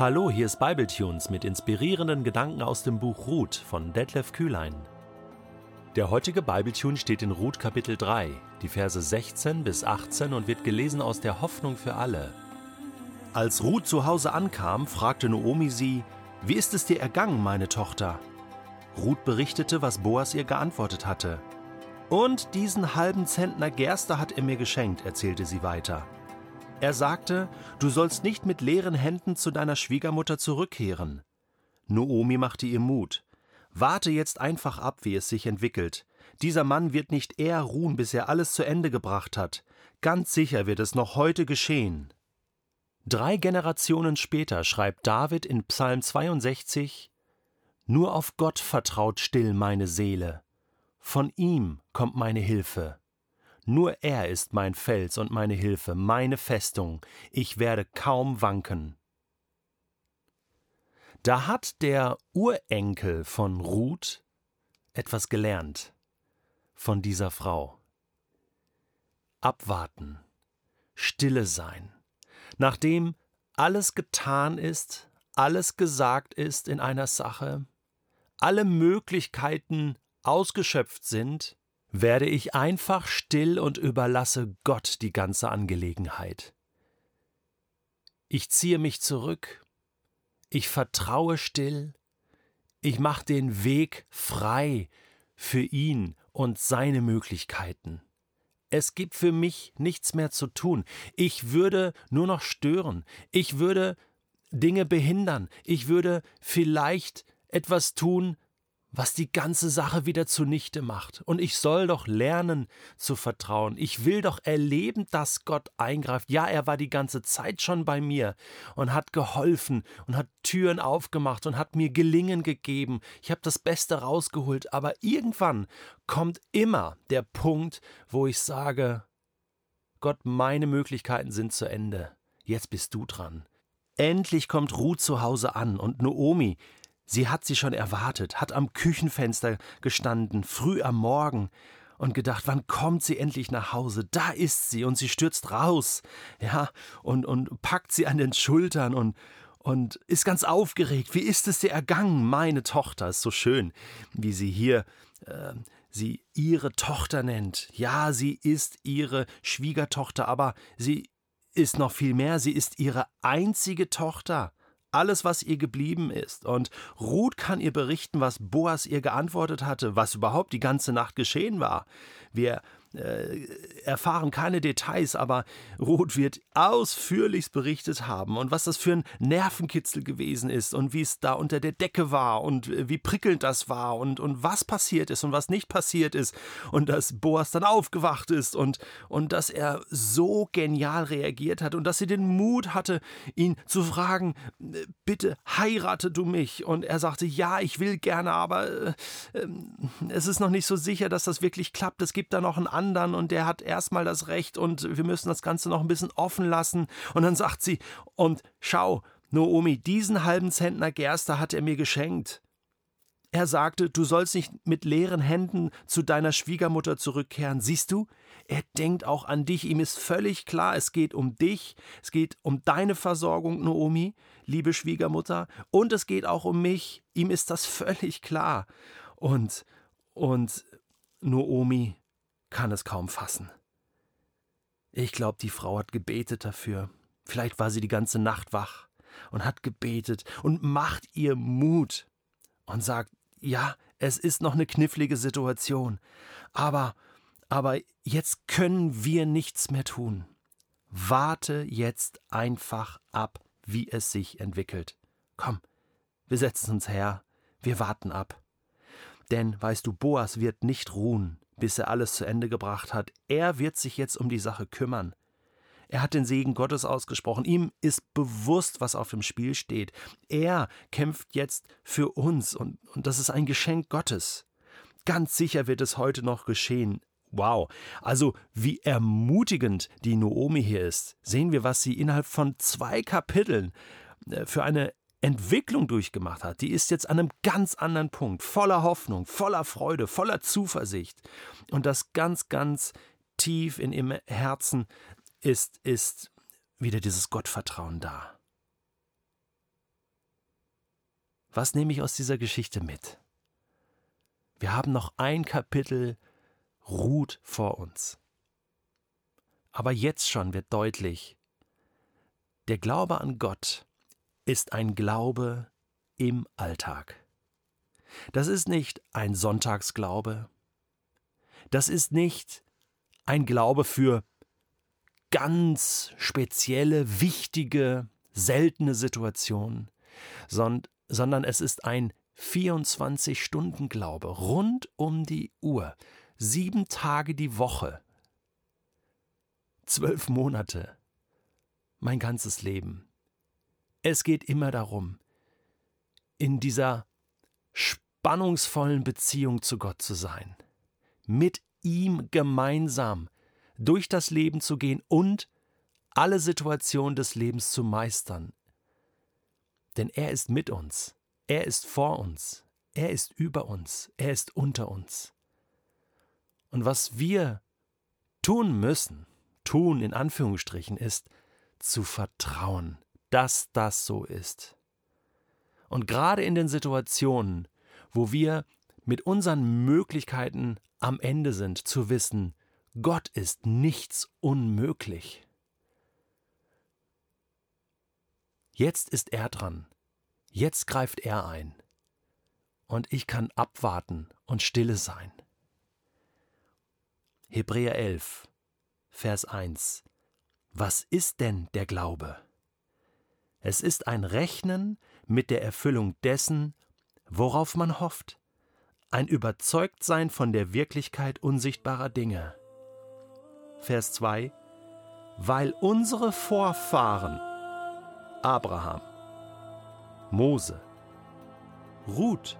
Hallo, hier ist Bibletunes mit inspirierenden Gedanken aus dem Buch Ruth von Detlef Kühlein. Der heutige Bibletune steht in Ruth Kapitel 3, die Verse 16 bis 18 und wird gelesen aus der Hoffnung für alle. Als Ruth zu Hause ankam, fragte Noomi sie: Wie ist es dir ergangen, meine Tochter? Ruth berichtete, was Boas ihr geantwortet hatte. Und diesen halben Zentner Gerste hat er mir geschenkt, erzählte sie weiter. Er sagte, du sollst nicht mit leeren Händen zu deiner Schwiegermutter zurückkehren. Noomi machte ihr Mut. Warte jetzt einfach ab, wie es sich entwickelt. Dieser Mann wird nicht eher ruhen, bis er alles zu Ende gebracht hat. Ganz sicher wird es noch heute geschehen. Drei Generationen später schreibt David in Psalm 62 Nur auf Gott vertraut still meine Seele. Von ihm kommt meine Hilfe. Nur er ist mein Fels und meine Hilfe, meine Festung, ich werde kaum wanken. Da hat der Urenkel von Ruth etwas gelernt von dieser Frau. Abwarten, stille sein. Nachdem alles getan ist, alles gesagt ist in einer Sache, alle Möglichkeiten ausgeschöpft sind, werde ich einfach still und überlasse Gott die ganze Angelegenheit. Ich ziehe mich zurück, ich vertraue still, ich mache den Weg frei für ihn und seine Möglichkeiten. Es gibt für mich nichts mehr zu tun. Ich würde nur noch stören. Ich würde Dinge behindern. Ich würde vielleicht etwas tun, was die ganze Sache wieder zunichte macht. Und ich soll doch lernen zu vertrauen. Ich will doch erleben, dass Gott eingreift. Ja, er war die ganze Zeit schon bei mir und hat geholfen und hat Türen aufgemacht und hat mir Gelingen gegeben. Ich habe das Beste rausgeholt. Aber irgendwann kommt immer der Punkt, wo ich sage, Gott, meine Möglichkeiten sind zu Ende. Jetzt bist du dran. Endlich kommt Ruth zu Hause an und Noomi, Sie hat sie schon erwartet, hat am Küchenfenster gestanden, früh am Morgen, und gedacht, wann kommt sie endlich nach Hause? Da ist sie, und sie stürzt raus, ja, und, und packt sie an den Schultern und, und ist ganz aufgeregt. Wie ist es dir ergangen, meine Tochter? Ist so schön, wie sie hier äh, sie ihre Tochter nennt. Ja, sie ist ihre Schwiegertochter, aber sie ist noch viel mehr, sie ist ihre einzige Tochter alles, was ihr geblieben ist. Und Ruth kann ihr berichten, was Boas ihr geantwortet hatte, was überhaupt die ganze Nacht geschehen war. Wir äh, erfahren keine Details, aber Ruth wird ausführlichst berichtet haben und was das für ein Nervenkitzel gewesen ist und wie es da unter der Decke war und wie prickelnd das war und, und was passiert ist und was nicht passiert ist und dass Boas dann aufgewacht ist und, und dass er so genial reagiert hat und dass sie den Mut hatte, ihn zu fragen, bitte heirate du mich und er sagte, ja, ich will gerne, aber äh, äh, es ist noch nicht so sicher, dass das wirklich klappt. Es gibt da noch einen anderen und der hat erstmal das Recht und wir müssen das Ganze noch ein bisschen offen lassen. Und dann sagt sie, und schau, Noomi, diesen halben Zentner Gerste hat er mir geschenkt. Er sagte, du sollst nicht mit leeren Händen zu deiner Schwiegermutter zurückkehren. Siehst du? Er denkt auch an dich. Ihm ist völlig klar, es geht um dich, es geht um deine Versorgung, Noomi, liebe Schwiegermutter, und es geht auch um mich. Ihm ist das völlig klar. Und, und Noomi kann es kaum fassen. Ich glaube, die Frau hat gebetet dafür. Vielleicht war sie die ganze Nacht wach und hat gebetet und macht ihr Mut und sagt, ja, es ist noch eine knifflige Situation, aber, aber jetzt können wir nichts mehr tun. Warte jetzt einfach ab, wie es sich entwickelt. Komm, wir setzen uns her, wir warten ab. Denn, weißt du, Boas wird nicht ruhen, bis er alles zu Ende gebracht hat. Er wird sich jetzt um die Sache kümmern. Er hat den Segen Gottes ausgesprochen. Ihm ist bewusst, was auf dem Spiel steht. Er kämpft jetzt für uns und, und das ist ein Geschenk Gottes. Ganz sicher wird es heute noch geschehen. Wow. Also, wie ermutigend die Noomi hier ist. Sehen wir, was sie innerhalb von zwei Kapiteln äh, für eine Entwicklung durchgemacht hat, die ist jetzt an einem ganz anderen Punkt, voller Hoffnung, voller Freude, voller Zuversicht. Und das ganz, ganz tief in ihrem Herzen ist, ist wieder dieses Gottvertrauen da. Was nehme ich aus dieser Geschichte mit? Wir haben noch ein Kapitel Ruht vor uns. Aber jetzt schon wird deutlich, der Glaube an Gott ist ein Glaube im Alltag. Das ist nicht ein Sonntagsglaube. Das ist nicht ein Glaube für ganz spezielle, wichtige, seltene Situationen, sondern es ist ein 24-Stunden-Glaube rund um die Uhr, sieben Tage die Woche, zwölf Monate, mein ganzes Leben. Es geht immer darum, in dieser spannungsvollen Beziehung zu Gott zu sein, mit ihm gemeinsam durch das Leben zu gehen und alle Situationen des Lebens zu meistern. Denn er ist mit uns, er ist vor uns, er ist über uns, er ist unter uns. Und was wir tun müssen, tun in Anführungsstrichen, ist zu vertrauen, dass das so ist. Und gerade in den Situationen, wo wir mit unseren Möglichkeiten am Ende sind, zu wissen, Gott ist nichts unmöglich. Jetzt ist er dran. Jetzt greift er ein. Und ich kann abwarten und stille sein. Hebräer 11, Vers 1. Was ist denn der Glaube? Es ist ein Rechnen mit der Erfüllung dessen, worauf man hofft, ein Überzeugtsein von der Wirklichkeit unsichtbarer Dinge. Vers 2 Weil unsere Vorfahren Abraham, Mose, Ruth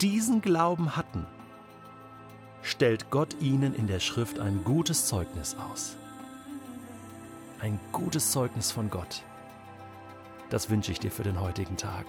diesen Glauben hatten, stellt Gott ihnen in der Schrift ein gutes Zeugnis aus. Ein gutes Zeugnis von Gott. Das wünsche ich dir für den heutigen Tag.